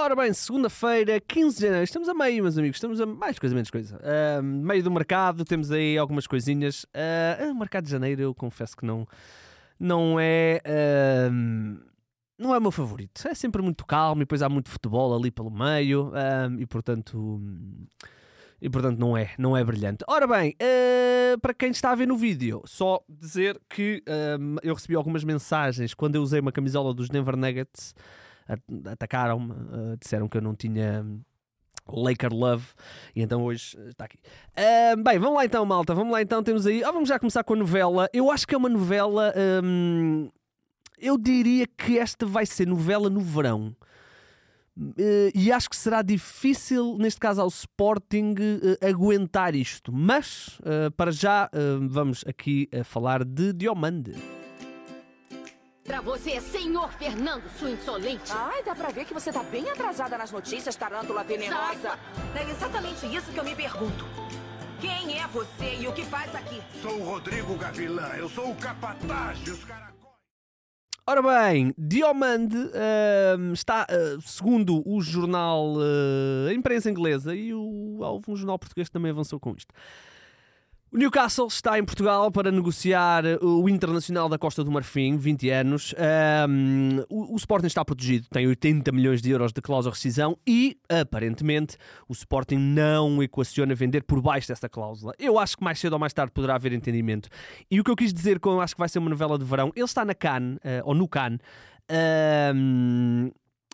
Ora bem, segunda-feira, 15 de janeiro, estamos a meio, meus amigos, estamos a mais coisa, menos coisa. Ah, meio do mercado, temos aí algumas coisinhas. Ah, o mercado de janeiro, eu confesso que não, não é. ah, não é o meu favorito. É sempre muito calmo e depois há muito futebol ali pelo meio ah, e portanto. E portanto não é, não é brilhante. Ora bem, ah, para quem está a ver no vídeo, só dizer que ah, eu recebi algumas mensagens quando eu usei uma camisola dos Denver Nuggets atacaram-me, uh, disseram que eu não tinha Laker Love e então hoje uh, está aqui. Ah, bem, vamos lá então, malta. Vamos lá então. Temos aí. Ah, vamos já começar com a novela. Eu acho que é uma novela. hum, eu diria que esta vai ser novela no verão. Eh, e acho que será difícil, neste caso ao Sporting, eh, aguentar isto. Mas, eh, para já, eh, vamos aqui falar de Diomande. Pra você, senhor Fernando, sua insolente. Ai, dá pra ver que você tá bem atrasada nas notícias, tarântula venenosa. É exatamente isso que eu me pergunto. Quem é você e o que faz aqui? Sou o Rodrigo Gavilã, eu sou o capataz dos caracóis. Ora bem, Diomande ahm, está, ah, segundo o jornal, ah, a imprensa inglesa e o, algum jornal português também avançou com isto. O Newcastle está em Portugal para negociar o Internacional da Costa do Marfim, 20 anos. Ahm, o, o Sporting está protegido, tem 80 milhões de euros de cláusula de rescisão e, aparentemente, o Sporting não equaciona vender por baixo dessa cláusula. Eu acho que mais cedo ou mais tarde poderá haver entendimento. E o que eu quis dizer com acho que vai ser uma novela de verão, ele está na Cannes, ah, ou no Cannes. ahm,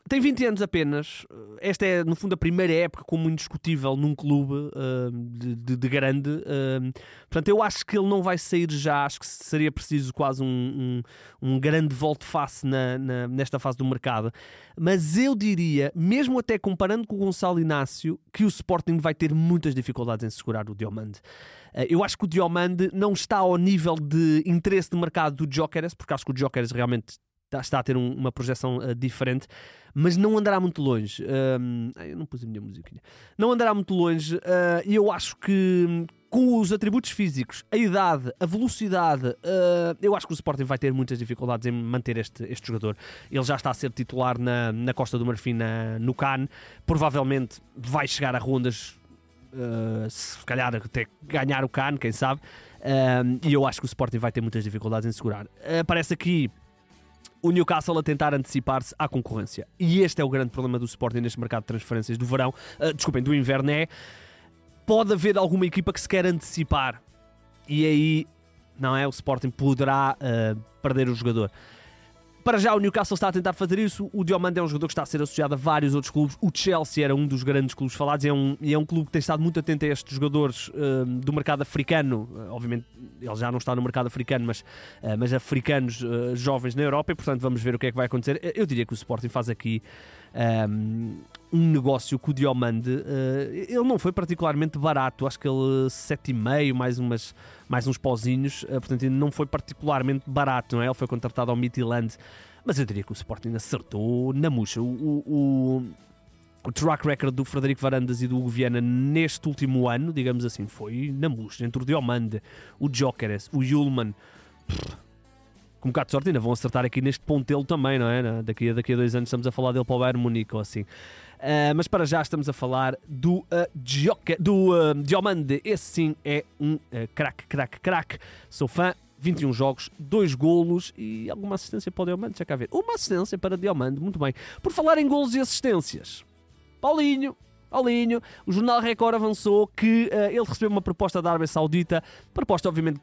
tem 20 anos apenas. Esta é, no fundo, a primeira época como indiscutível num clube ah, de, de- de grande. ah, portanto, eu acho que ele não vai sair já. Acho que seria preciso quase um, um, um grande volte-face na, na- nesta fase do mercado. Mas eu diria, mesmo até comparando com o Gonçalo Inácio, que o Sporting vai ter muitas dificuldades em segurar o Diomande. Ah, eu acho que o Diomande não está ao nível de interesse de mercado do Jokeres, porque acho que o Jokeres realmente está- está a ter um- uma projeção ah, diferente, mas não andará muito longe. Ai, eu não pus a minha musiquinha. Não andará muito longe ah, e eu acho que hum, com os atributos físicos, a idade, a velocidade, ah, eu acho que o Sporting vai ter muitas dificuldades em manter este, este jogador. Ele já está a ser titular na, na Costa do Marfim, na- no Cannes. Provavelmente vai chegar a rondas Uh, se calhar até ganhar o CAN, quem sabe. Um, e eu acho que o Sporting vai ter muitas dificuldades em segurar. Aparece aqui o Newcastle a tentar antecipar-se à concorrência. E este é o grande problema do Sporting neste mercado de transferências do verão, uh, desculpem, do inverno é pode haver alguma equipa que se quer antecipar e aí não é o Sporting poderá uh, perder o jogador. Para já o Newcastle está a tentar fazer isso. O Diomande é um jogador que está a ser associado a vários outros clubes. O Chelsea era um dos grandes clubes falados é um, é um clube que tem estado muito atento a estes jogadores uh, do mercado africano. Uh, obviamente ele já não está no mercado africano, mas, uh, mas africanos jovens na Europa e portanto vamos ver o que é que vai acontecer. Eu diria que o Sporting faz aqui um, um negócio com o Diomande. Uh, ele não foi particularmente barato, acho que ele 7,5 mais, umas, mais uns pozinhos, uh, portanto não foi particularmente barato, não é? Ele foi contratado ao Midland, mas eu diria que o Sporting acertou na murcha. O, o, o, track record do Frederico Varandas e do Hugo Viana neste último ano, digamos assim, foi na murcha, entre o Diomande, o Jokeres, o Yulman. Com um bocado de sorte ainda vão acertar aqui neste pontelo também, não é? Daqui daqui a dois anos estamos a falar dele para o Bayern Munique ou assim. Uh, mas para já estamos a falar do, uh, do uh, Diomande. Esse sim é um uh, craque, craque, craque. Sou fã. 21 jogos, 2 golos e alguma assistência para o Diomande. Deixa cá ver. Uma assistência para Diomande, muito bem. Por falar em golos e assistências, Paulinho, Paulinho, o Jornal Record avançou que uh, ele recebeu uma proposta da Arábia Saudita, proposta obviamente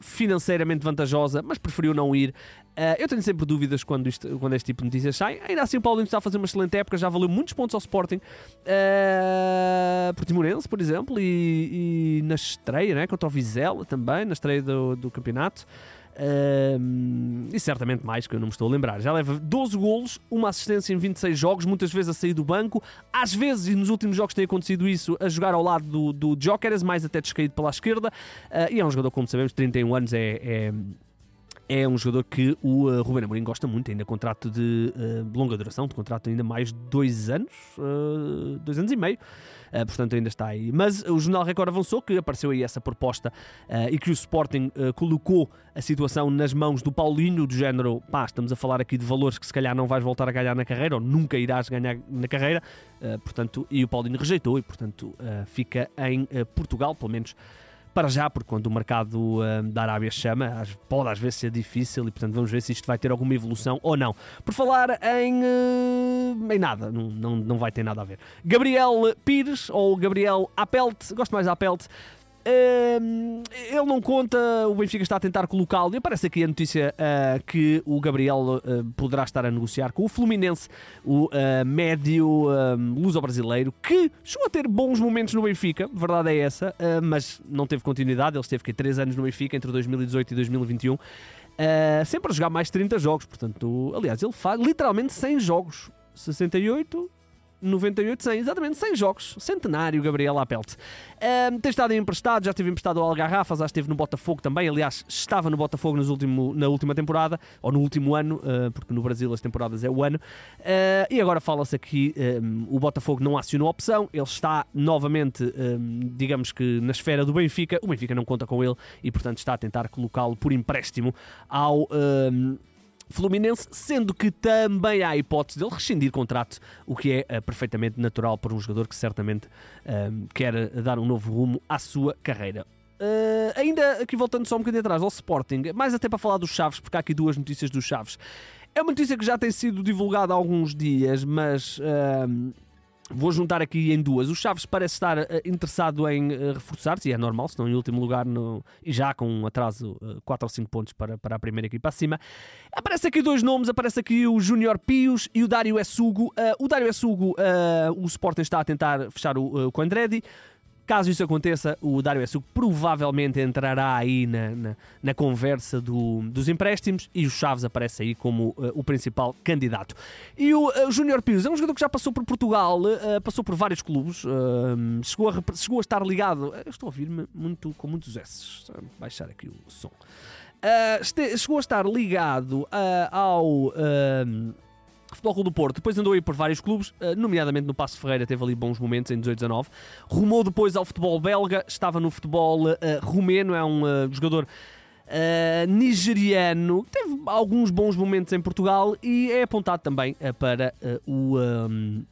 financeiramente vantajosa, mas preferiu não ir. Uh, eu tenho sempre dúvidas quando, isto, quando este tipo de notícias saem. Ainda assim, o Paulinho está a fazer uma excelente época, já valeu muitos pontos ao Sporting. Uh, Portimonense, por exemplo, e, e, na estreia, né, contra o Vizela também, na estreia do, do campeonato. E certamente mais que eu não me estou a lembrar. Já leva 12 golos, uma assistência em 26 jogos, muitas vezes a sair do banco. Às vezes, e nos últimos jogos tem acontecido isso, a jogar ao lado do, do Jokeres, mais até descaído pela esquerda. Uh, e é um jogador, como sabemos, 31 anos, é, é é um jogador que o uh, Ruben Amorim gosta muito, ainda contrato de uh, longa duração, de contrato ainda mais dois anos, uh, dois anos e meio, uh, portanto ainda está aí. Mas o Jornal Record avançou que apareceu aí essa proposta e que o Sporting colocou a situação nas mãos do Paulinho, do género, pá, estamos a falar aqui de valores que se calhar não vais voltar a ganhar na carreira, ou nunca irás ganhar na carreira, portanto, e o Paulinho rejeitou, e portanto fica em Portugal, pelo menos para já, porque quando o mercado uh, da Arábia chama, pode às vezes ser difícil e, portanto, vamos ver se isto vai ter alguma evolução ou não. Por falar em, uh, em nada, não, não, não vai ter nada a ver. Gabriel Pires, ou Gabriel Apelt, gosto mais de Apelt, ele não conta, o Benfica está a tentar colocá-lo. E aparece aqui a notícia uh, que o Gabriel uh, poderá estar a negociar com o Fluminense, o uh, médio luso-brasileiro, que chegou a ter bons momentos no Benfica, verdade é essa, mas não teve continuidade. Ele esteve aqui 3 anos no Benfica, entre 2018 e 2021. sempre a jogar mais de 30 jogos, portanto, aliás, ele faz literalmente 100 jogos, 68, 98, 100, exatamente 100 jogos. Centenário, Gabriel Apelt. Um, tem estado emprestado, já esteve emprestado ao Algarrafa, já esteve no Botafogo também. Aliás, estava no Botafogo nos último, na última temporada, ou no último ano, uh, porque no Brasil as temporadas é o ano. Uh, e agora fala-se aqui: um, o Botafogo não acionou a opção, ele está novamente, um, digamos que, na esfera do Benfica. O Benfica não conta com ele e, portanto, está a tentar colocá-lo por empréstimo ao. Fluminense, sendo que também há a hipótese dele rescindir contrato, o que é uh, perfeitamente natural para um jogador que certamente uh, quer dar um novo rumo à sua carreira. Uh, ainda aqui voltando só um bocadinho atrás ao Sporting, mais até para falar dos Chaves, porque há aqui duas notícias dos Chaves. É uma notícia que já tem sido divulgada há alguns dias, mas Vou juntar aqui em duas. O Chaves parece estar uh, interessado em uh, reforçar-se, e é normal, se não em último lugar, no, e já com um atraso uh, 4 ou 5 pontos para, para a primeira equipa acima. Aparece aqui dois nomes, aparece aqui o Júnior Pios e o Dário Essugo. Uh, o Dário Essugo, o Sporting está a tentar fechar o, uh, com o Andretti. Caso isso aconteça, o Dário Essugo provavelmente entrará aí na, na, na conversa do, dos empréstimos e o Chaves aparece aí como uh, o principal candidato. E o uh, Júnior Pires é um jogador que já passou por Portugal, uh, passou por vários clubes, chegou, a, chegou a estar ligado. estou a ouvir-me muito, com muitos S. Baixar aqui o som. Este, chegou a estar ligado ao. Futebol Clube do Porto, depois andou aí por vários clubes, eh, nomeadamente no Passo Ferreira, teve ali bons momentos em 18-19. Rumou depois ao futebol belga, estava no futebol uh, rumeno, é um uh, jogador uh, nigeriano, teve alguns bons momentos em Portugal e é apontado também para o. Um,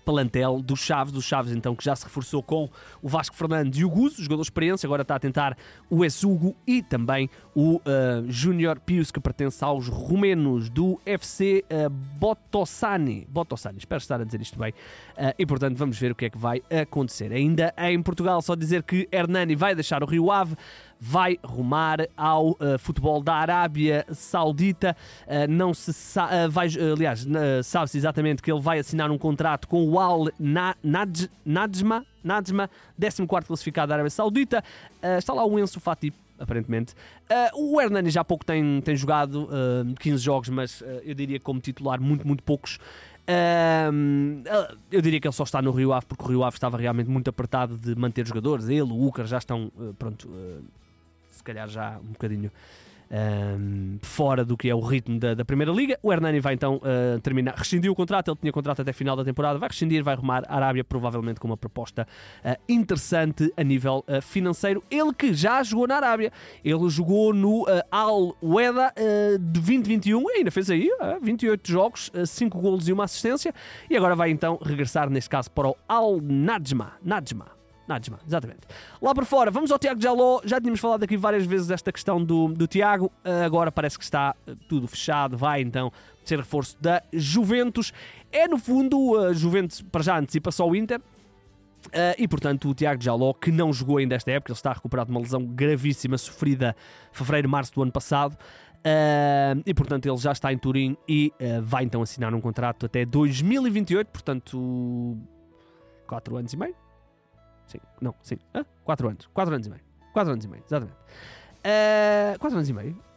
plantel dos Chaves, dos Chaves então que já se reforçou com o Vasco Fernandes e o Guzo, jogador experiência, agora está a tentar o Essugo e também o uh, Júnior Pius, que pertence aos rumenos do FC uh, Botossani. Botossani, espero estar a dizer isto bem. Uh, e portanto vamos ver o que é que vai acontecer. Ainda em Portugal, só dizer que Hernani vai deixar o Rio Ave vai rumar ao uh, futebol da Arábia Saudita. Uh, não se sa uh, vai, aliás, sabe-se exatamente que ele vai assinar um contrato com o Al Najma, Najma 14 classificado da Arábia Saudita. está lá o Enzo Fati aparentemente. Uh, o Hernani já há pouco tem, tem jogado uh, 15 jogos, mas uh, eu diria como titular muito, muito poucos. eu diria que ele só está no Rio Ave porque o Rio Ave estava realmente muito apertado de manter jogadores. Ele, o Ucar já estão pronto, se calhar já um bocadinho um, fora do que é o ritmo da, da Primeira Liga. O Hernani vai então uh, terminar, rescindiu o contrato, ele tinha contrato até final da temporada, vai rescindir, vai arrumar a Arábia, provavelmente com uma proposta uh, interessante a nível uh, financeiro. Ele que já jogou na Arábia, ele jogou no Al Ueda de 2021, ainda fez aí 28 jogos, 5 golos e uma assistência, e agora vai então regressar, neste caso, para o Al Najma. Najma. Nadjma, exatamente. Lá por fora, vamos ao Tiago Jaló. Já tínhamos falado aqui várias vezes desta questão do, do Tiago. Uh, agora parece que está uh, tudo fechado. Vai então ser reforço da Juventus. É no fundo, a Juventus para já antecipa só o Inter. Uh, e portanto, o Tiago Jaló, que não jogou ainda esta época, ele está recuperado de uma lesão gravíssima sofrida fevereiro, março do ano passado. Uh, e portanto, ele já está em Turim e uh, vai então assinar um contrato até 2028, portanto, 4 anos e meio. Sim, não, sim, 4 anos, 4 anos e meio. 4 anos e meio, exatamente. 4 anos e meio.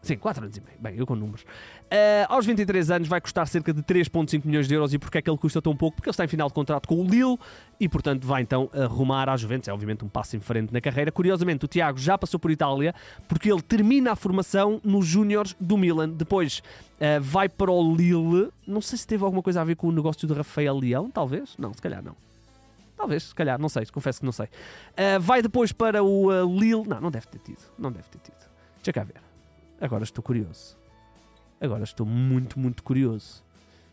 Sim, 4 anos e meio. Bem, eu com números. Uh, aos 23 anos vai custar cerca de 3,5 milhões de euros. E porquê é que ele custa tão pouco? Porque ele está em final de contrato com o Lille e, portanto, vai então arrumar à Juventus. É obviamente um passo em frente na carreira. Curiosamente, o Tiago já passou por Itália porque ele termina a formação nos Júniores do Milan. Depois uh, vai para o Lille. Não sei se teve alguma coisa a ver com o negócio do Rafael Leão, talvez. Não, se calhar não. Talvez, se calhar, não sei, confesso que não sei. Uh, vai depois para o uh, Lille. Não, não deve ter tido. Não deve ter tido. Deixa cá ver. Agora estou curioso. Agora estou muito, muito curioso.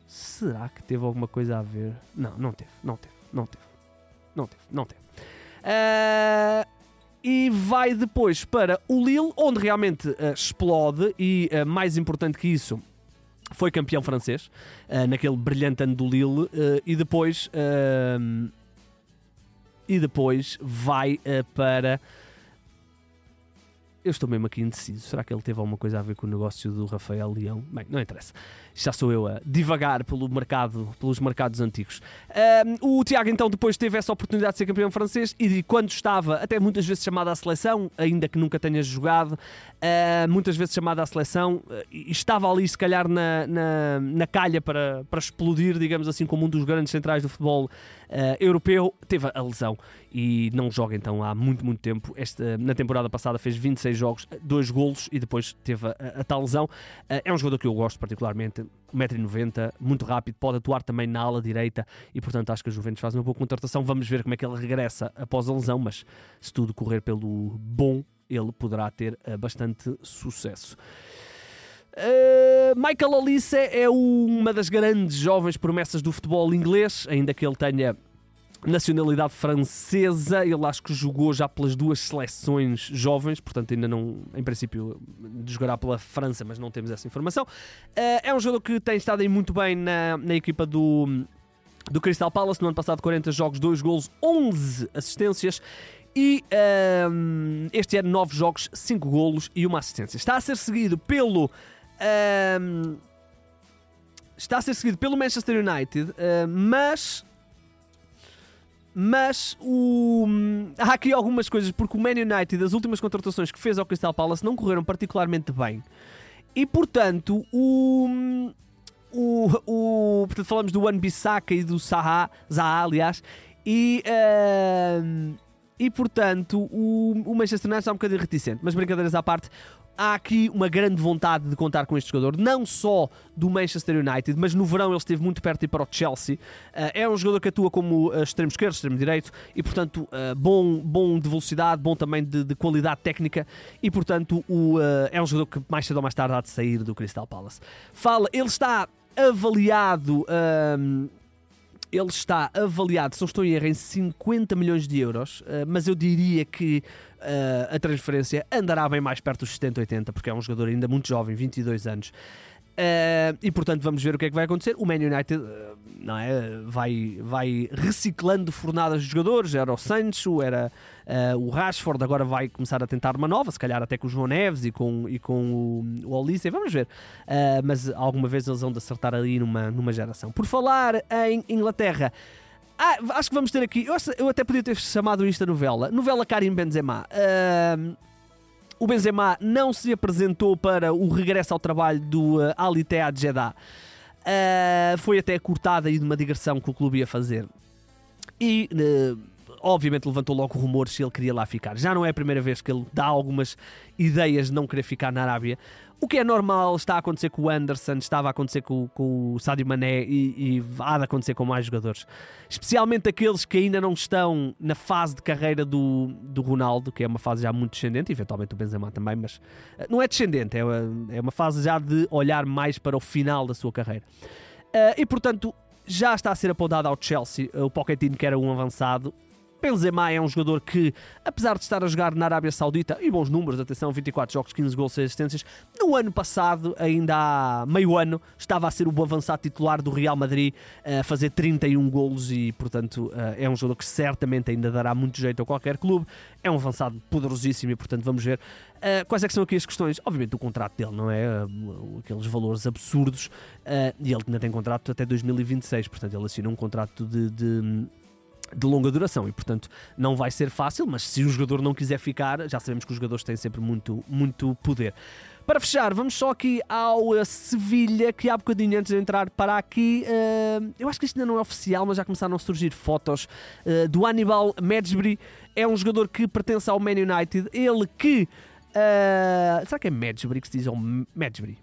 Será que teve alguma coisa a ver? Não, não teve, não teve, não teve. Não teve, não teve. Uh, e vai depois para o Lille, onde realmente uh, explode e, uh, mais importante que isso, foi campeão francês, naquele brilhante ano do Lille, e depois... e depois vai para eu estou mesmo aqui indeciso. Será que ele teve alguma coisa a ver com o negócio do Rafael Leão? Bem, não interessa. Já sou eu a divagar pelo mercado, pelos mercados antigos. Um, o Tiago, então, depois teve essa oportunidade de ser campeão francês e quando estava, até muitas vezes chamado à seleção, ainda que nunca tenha jogado, uh, muitas vezes chamado à seleção, uh, estava ali, se calhar, na, na, na calha para, para explodir, digamos assim, como um dos grandes centrais do futebol uh, europeu, teve a lesão e não joga então há muito, muito tempo. Esta, na temporada passada fez 26 jogos, dois golos e depois teve a, a, a tal lesão. Uh, é um jogador que eu gosto particularmente, 1,90m, muito rápido, pode atuar também na ala direita e portanto acho que a Juventus faz uma boa contratação. Vamos ver como é que ele regressa após a lesão, mas se tudo correr pelo bom, ele poderá ter uh, bastante sucesso. Uh, Michael Olise é uma das grandes jovens promessas do futebol inglês, ainda que ele tenha nacionalidade francesa. Ele acho que jogou já pelas duas seleções jovens, portanto, ainda não, em princípio, jogará pela França, mas não temos essa informação. Uh, é um jogador que tem estado aí muito bem na, na equipa do, do Crystal Palace. No ano passado, 40 jogos, 2 golos, 11 assistências. E uh, este ano, 9 jogos, 5 golos e uma assistência. Está a ser seguido pelo um, está a ser seguido pelo Manchester United, uh, mas. Mas o, há aqui algumas coisas, porque o Man United, as últimas contratações que fez ao Crystal Palace, não correram particularmente bem. E portanto, o. O, o, portanto, falamos do One Bissaka e do Zaha, Zaha aliás, e, uh, e portanto o, o Manchester United está um bocadinho reticente, mas brincadeiras à parte, há aqui uma grande vontade de contar com este jogador, não só do Manchester United, mas no verão ele esteve muito perto de ir para o Chelsea. Uh, é um jogador que atua como uh, extremo esquerdo, extremo direito e, portanto, uh, bom, bom de velocidade, bom também de, de qualidade técnica e, portanto, o, é um jogador que mais cedo ou mais tarde há de sair do Crystal Palace. Fala, ele está avaliado. Ele está avaliado, se não estou em erro, em 50 milhões de euros, mas eu diria que uh, a transferência andará bem mais perto dos 70, 80, porque é um jogador ainda muito jovem, 22 anos. Uh, e portanto vamos ver o que é que vai acontecer. O Man United não é, vai, vai reciclando fornadas de jogadores. Era o Sancho, era uh, o Rashford, agora vai começar a tentar uma nova, se calhar até com o João Neves e com, e com o, o. Vamos ver. mas alguma vez eles vão de acertar ali numa, numa geração. Por falar em Inglaterra. Ah, acho que vamos ter aqui. Eu, eu até podia ter chamado isto a novela. Novela Karim Benzema. Uh, o Benzema não se apresentou para o regresso ao trabalho do uh, Al Ittihad Jeddah. Uh, foi até cortada aí de uma digressão que o clube ia fazer. E uh, obviamente levantou logo rumores se ele queria lá ficar. Já não é a primeira vez que ele dá algumas ideias de não querer ficar na Arábia. O que é normal, está a acontecer com o Anderson, estava a acontecer com, com o Sadio Mané e, e há de acontecer com mais jogadores. Especialmente aqueles que ainda não estão na fase de carreira do, do Ronaldo, que é uma fase já muito descendente, eventualmente o Benzema também, mas eh, não é descendente, é uma, é uma fase já de olhar mais para o final da sua carreira. Uh, e portanto, já está a ser apontado ao Chelsea, o Pochettino que era um avançado, Benzema é um jogador que, apesar de estar a jogar na Arábia Saudita, e bons números, atenção, 24 jogos, 15 gols, 6 assistências, no ano passado, ainda há meio ano, estava a ser o avançado titular do Real Madrid, a fazer 31 golos e, portanto, é um jogador que certamente ainda dará muito jeito a qualquer clube. É um avançado poderosíssimo e, portanto, vamos ver uh, quais é são aqui as questões. Obviamente, o contrato dele, não é? Aqueles valores absurdos. E ele ainda tem contrato até 2026, portanto, ele assina um contrato de, de de longa duração e, portanto, não vai ser fácil, mas se o jogador não quiser ficar, já sabemos que os jogadores têm sempre muito, muito poder. Para fechar, vamos só aqui ao uh, Sevilha, que há bocadinho antes de entrar para aqui, uh, eu acho que isto ainda não é oficial, mas já começaram a surgir fotos uh, do Hannibal Madsbury. É um jogador que pertence ao Man United, ele que. Uh, será que é Madsbury que se diz? Ou Madsbury?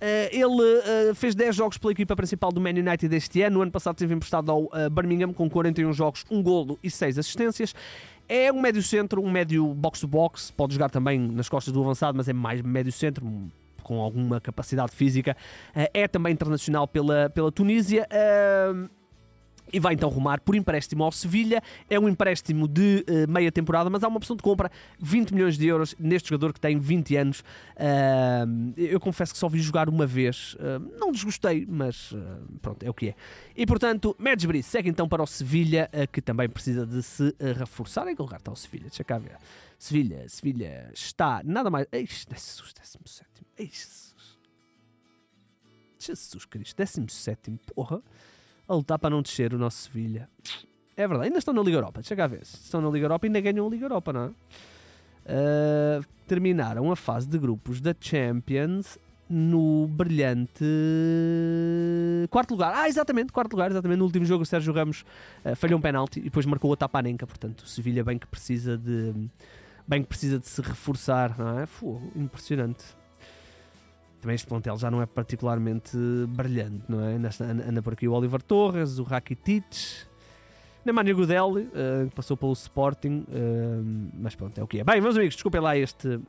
Uh, ele uh, fez 10 jogos pela equipa principal do Man United este ano. No ano passado teve emprestado ao uh, Birmingham com 41 jogos, 1 golo e 6 assistências. É um médio centro, um médio box-to-box. Pode jogar também nas costas do avançado, mas é mais médio centro, com alguma capacidade física. é também internacional pela, pela Tunísia e vai então rumar por empréstimo ao Sevilha. É um empréstimo de uh, meia temporada, mas há uma opção de compra 20 milhões de euros neste jogador que tem 20 anos. Uh, eu confesso que só vi jogar uma vez, uh, não desgostei, mas pronto, é o que é. E portanto, Madsbury segue então para o Sevilha, que também precisa de se reforçar. Em que lugar está o Sevilha? Deixa cá ver. Sevilha, Sevilha está nada mais. Eixe, Jesus, 17. Jesus. Jesus Cristo, 17. Porra a lutar para não descer o nosso Sevilha. É verdade, ainda estão na Liga Europa. Deixa cá ver. Estão na Liga Europa e ainda ganham a Liga Europa, não é? Uh, terminaram a fase de grupos da Champions no brilhante quarto lugar. Ah, exatamente, quarto lugar, exatamente. No último jogo o Sérgio Ramos uh, falhou um penalti e depois marcou a Tapanenka. Portanto, o Sevilha bem que precisa de bem que precisa de se reforçar, não é? Fogo, impressionante também este plantel já não é particularmente brilhante, não é? Anda, por aqui o Oliver Torres, o Rakitic, Nemanja Gudelli, uh, que passou pelo Sporting, uh, mas pronto, é o que é. Bem, meus amigos, desculpem lá este,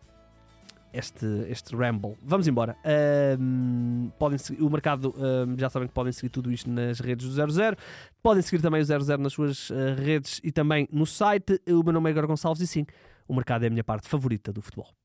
este, este ramble. Vamos embora. Uh, podem seguir, o mercado, já sabem que podem seguir tudo isto nas redes do 00. Podem seguir também o 00 nas suas redes e também no site. O meu nome é Igor Gonçalves e sim, o mercado é a minha parte favorita do futebol.